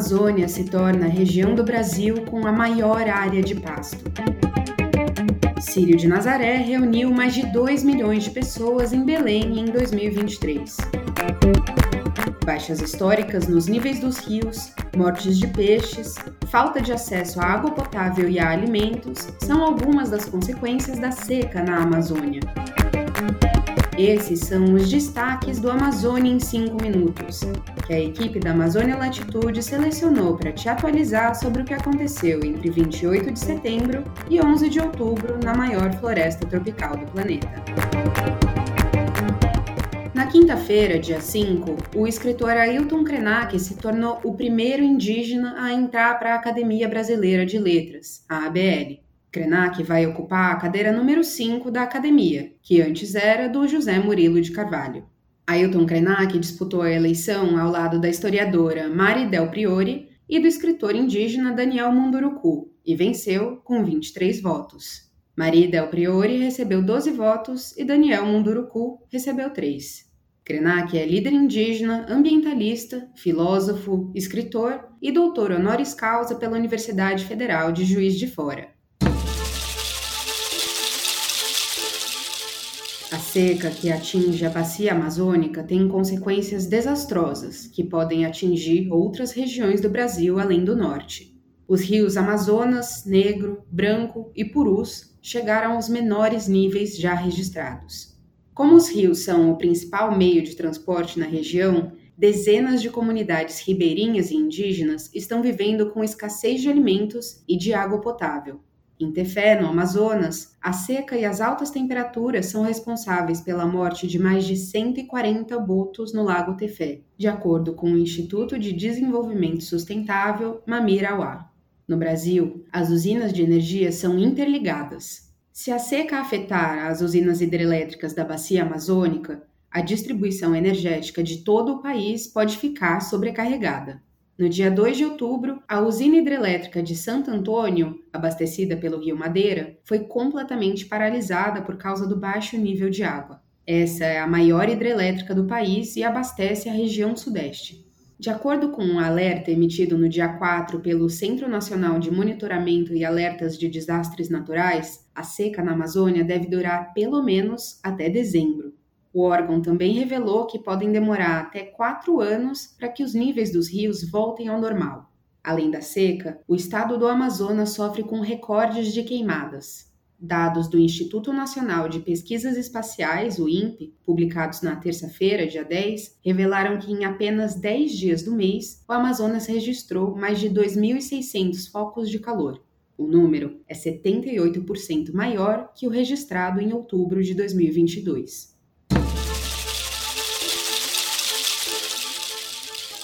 Amazônia se torna a região do Brasil com a maior área de pasto. Sírio de Nazaré reuniu mais de 2 milhões de pessoas em Belém em 2023. Baixas históricas nos níveis dos rios, mortes de peixes, falta de acesso à água potável e a alimentos são algumas das consequências da seca na Amazônia. Esses são os destaques do Amazônia em 5 minutos, que a equipe da Amazônia Latitude selecionou para te atualizar sobre o que aconteceu entre 28 de setembro e 11 de outubro na maior floresta tropical do planeta. Na quinta-feira, dia 5, o escritor Ailton Krenak se tornou o primeiro indígena a entrar para a Academia Brasileira de Letras, a ABL. Krenak vai ocupar a cadeira número 5 da academia, que antes era do José Murilo de Carvalho. Ailton Krenak disputou a eleição ao lado da historiadora Mari Del Priori e do escritor indígena Daniel Munduruku, e venceu com 23 votos. Mari Del Priori recebeu 12 votos e Daniel Munduruku recebeu 3. Krenak é líder indígena, ambientalista, filósofo, escritor e doutor honoris causa pela Universidade Federal de Juiz de Fora. A seca que atinge a bacia amazônica tem consequências desastrosas que podem atingir outras regiões do Brasil além do norte. Os rios Amazonas, Negro, Branco e Purus chegaram aos menores níveis já registrados. Como os rios são o principal meio de transporte na região, dezenas de comunidades ribeirinhas e indígenas estão vivendo com escassez de alimentos e de água potável. Em Tefé, no Amazonas, a seca e as altas temperaturas são responsáveis pela morte de mais de 140 botos no Lago Tefé, de acordo com o Instituto de Desenvolvimento Sustentável Mamirauá. No Brasil, as usinas de energia são interligadas. Se a seca afetar as usinas hidrelétricas da bacia amazônica, a distribuição energética de todo o país pode ficar sobrecarregada. No dia 2 de outubro, a usina hidrelétrica de Santo Antônio, abastecida pelo Rio Madeira, foi completamente paralisada por causa do baixo nível de água. Essa é a maior hidrelétrica do país e abastece a região sudeste. De acordo com um alerta emitido no dia 4 pelo Centro Nacional de Monitoramento e Alertas de Desastres Naturais, a seca na Amazônia deve durar pelo menos até dezembro. O órgão também revelou que podem demorar até quatro anos para que os níveis dos rios voltem ao normal. Além da seca, o estado do Amazonas sofre com recordes de queimadas. Dados do Instituto Nacional de Pesquisas Espaciais, o INPE, publicados na terça-feira, dia 10, revelaram que em apenas 10 dias do mês, o Amazonas registrou mais de 2.600 focos de calor. O número é 78% maior que o registrado em outubro de 2022.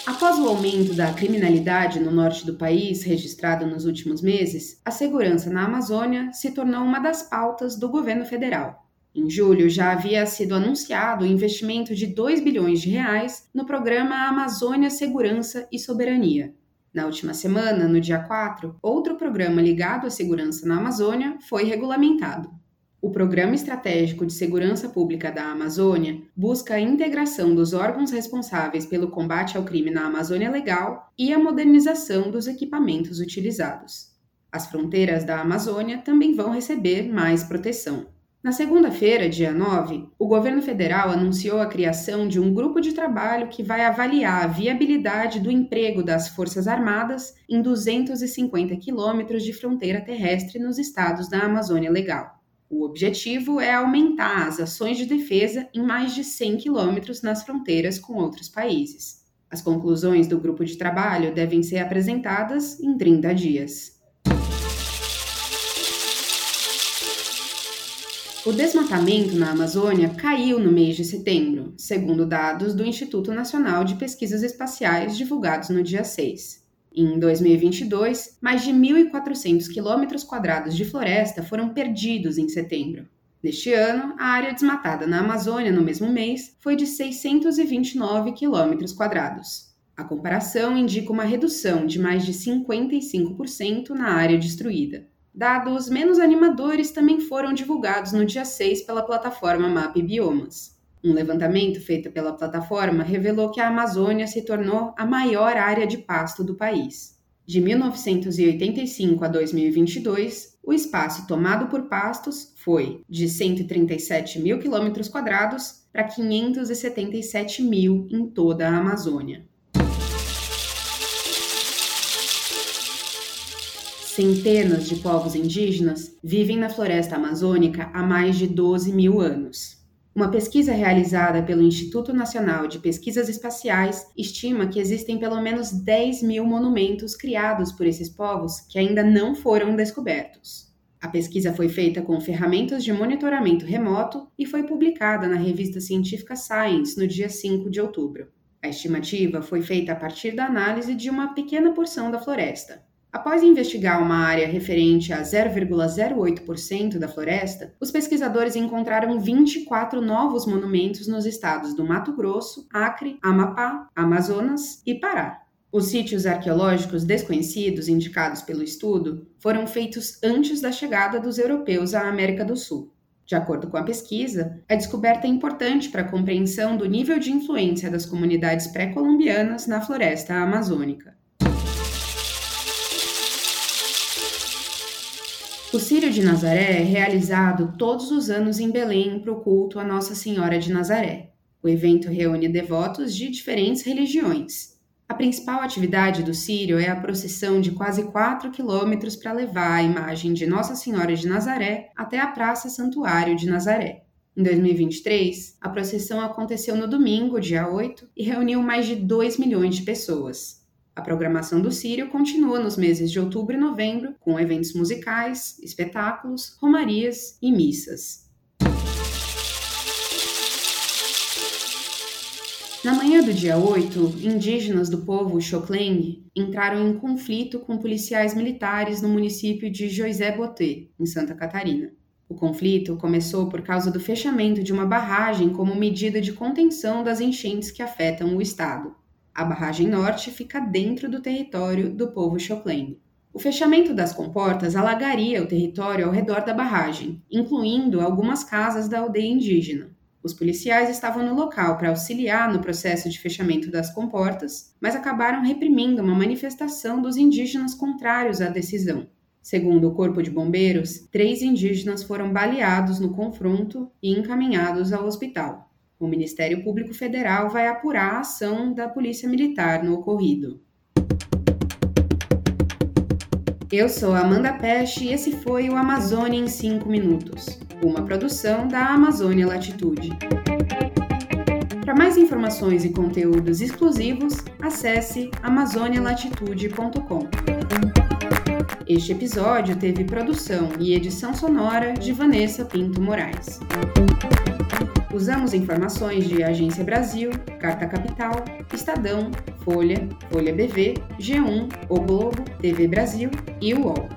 Após o aumento da criminalidade no norte do país, registrado nos últimos meses, a segurança na Amazônia se tornou uma das pautas do governo federal. Em julho, já havia sido anunciado o investimento de 2 bilhões de reais no programa Amazônia Segurança e Soberania. Na última semana, no dia 4, outro programa ligado à segurança na Amazônia foi regulamentado. O Programa Estratégico de Segurança Pública da Amazônia busca a integração dos órgãos responsáveis pelo combate ao crime na Amazônia Legal e a modernização dos equipamentos utilizados. As fronteiras da Amazônia também vão receber mais proteção. Na segunda-feira, dia 9, o governo federal anunciou a criação de um grupo de trabalho que vai avaliar a viabilidade do emprego das Forças Armadas em 250 quilômetros de fronteira terrestre nos estados da Amazônia Legal. O objetivo é aumentar as ações de defesa em mais de 100 quilômetros nas fronteiras com outros países. As conclusões do grupo de trabalho devem ser apresentadas em 30 dias. O desmatamento na Amazônia caiu no mês de setembro, segundo dados do Instituto Nacional de Pesquisas Espaciais divulgados no dia 6. Em 2022, mais de 1.400 quilômetros quadrados de floresta foram perdidos em setembro. Neste ano, a área desmatada na Amazônia no mesmo mês foi de 629 quilômetros quadrados. A comparação indica uma redução de mais de 55% na área destruída. Dados menos animadores também foram divulgados no dia 6 pela plataforma Map Biomas. Um levantamento feito pela plataforma revelou que a Amazônia se tornou a maior área de pasto do país. De 1985 a 2022, o espaço tomado por pastos foi de 137 mil quilômetros quadrados para 577 mil em toda a Amazônia. Centenas de povos indígenas vivem na floresta amazônica há mais de 12 mil anos. Uma pesquisa realizada pelo Instituto Nacional de Pesquisas Espaciais estima que existem pelo menos 10 mil monumentos criados por esses povos que ainda não foram descobertos. A pesquisa foi feita com ferramentas de monitoramento remoto e foi publicada na revista científica Science no dia 5 de outubro. A estimativa foi feita a partir da análise de uma pequena porção da floresta, Após investigar uma área referente a 0,08% da floresta, os pesquisadores encontraram 24 novos monumentos nos estados do Mato Grosso, Acre, Amapá, Amazonas e Pará. Os sítios arqueológicos desconhecidos indicados pelo estudo foram feitos antes da chegada dos europeus à América do Sul. De acordo com a pesquisa, a descoberta é importante para a compreensão do nível de influência das comunidades pré-colombianas na floresta amazônica. O Círio de Nazaré é realizado todos os anos em Belém para o culto a Nossa Senhora de Nazaré. O evento reúne devotos de diferentes religiões. A principal atividade do Círio é a procissão de quase 4 quilômetros para levar a imagem de Nossa Senhora de Nazaré até a Praça Santuário de Nazaré. Em 2023, a procissão aconteceu no domingo, dia 8, e reuniu mais de 2 milhões de pessoas. A programação do Sírio continua nos meses de outubro e novembro, com eventos musicais, espetáculos, romarias e missas. Na manhã do dia 8, indígenas do povo Xokleng entraram em conflito com policiais militares no município de Joisé Botê, em Santa Catarina. O conflito começou por causa do fechamento de uma barragem como medida de contenção das enchentes que afetam o estado. A barragem norte fica dentro do território do povo Xokleng. O fechamento das comportas alagaria o território ao redor da barragem, incluindo algumas casas da aldeia indígena. Os policiais estavam no local para auxiliar no processo de fechamento das comportas, mas acabaram reprimindo uma manifestação dos indígenas contrários à decisão. Segundo o Corpo de Bombeiros, três indígenas foram baleados no confronto e encaminhados ao hospital. O Ministério Público Federal vai apurar a ação da Polícia Militar no ocorrido. Eu sou Amanda Peste e esse foi o Amazônia em 5 Minutos, uma produção da Amazônia Latitude. Para mais informações e conteúdos exclusivos, acesse amazonialatitude.com. Este episódio teve produção e edição sonora de Vanessa Pinto Moraes. Usamos informações de Agência Brasil, Carta Capital, Estadão, Folha, Folha BV, G1, O Globo, TV Brasil e UOL.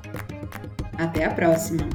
Até a próxima!